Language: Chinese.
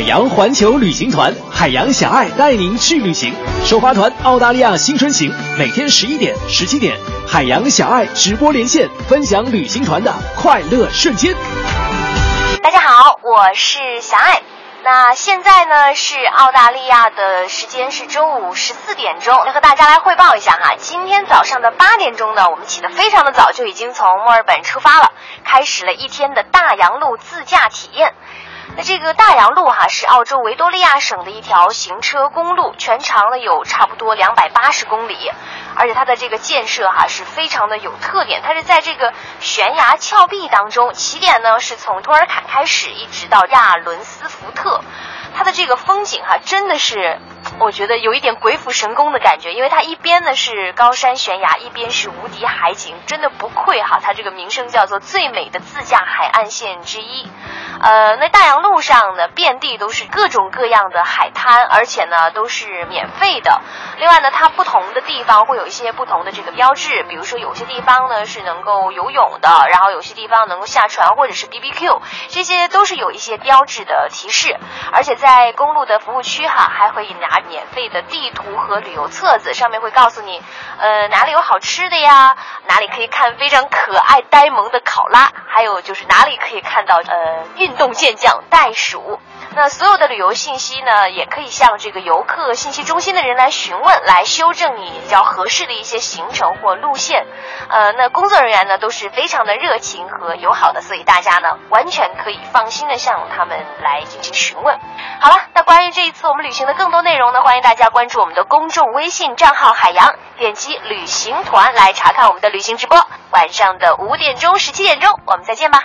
海洋环球旅行团，海洋小爱带您去旅行。首发团澳大利亚新春行，每天十一点、十七点，海洋小爱直播连线，分享旅行团的快乐瞬间。大家好，我是小爱。那现在呢是澳大利亚的时间是中午十四点钟，来和大家来汇报一下哈。今天早上的八点钟呢，我们起得非常的早，就已经从墨尔本出发了，开始了一天的大洋路自驾体验。那这个大洋路哈是澳洲维多利亚省的一条行车公路，全长呢有差不多两百八十公里，而且它的这个建设哈是非常的有特点，它是在这个悬崖峭壁当中，起点呢是从托尔坎开始，一直到亚伦斯福特，它的这个风景哈真的是。我觉得有一点鬼斧神工的感觉，因为它一边呢是高山悬崖，一边是无敌海景，真的不愧哈，它这个名声叫做最美的自驾海岸线之一。呃，那大洋路上呢，遍地都是各种各样的海滩，而且呢都是免费的。另外呢，它不同的地方会有一些不同的这个标志，比如说有些地方呢是能够游泳的，然后有些地方能够下船或者是 BBQ，这些都是有一些标志的提示。而且在公路的服务区哈，还会拿。免费的地图和旅游册子上面会告诉你，呃，哪里有好吃的呀？哪里可以看非常可爱呆萌的考拉？还有就是哪里可以看到呃运动健将袋鼠？那所有的旅游信息呢，也可以向这个游客信息中心的人来询问，来修正你比较合适的一些行程或路线。呃，那工作人员呢都是非常的热情和友好的，所以大家呢完全可以放心的向他们来进行询问。好了，那关于这一次我们旅行的更多内容呢，欢迎大家关注我们的公众微信账号“海洋”，点击旅行团来查看我们的旅行直播。晚上的五点钟、十七点钟，我们再见吧。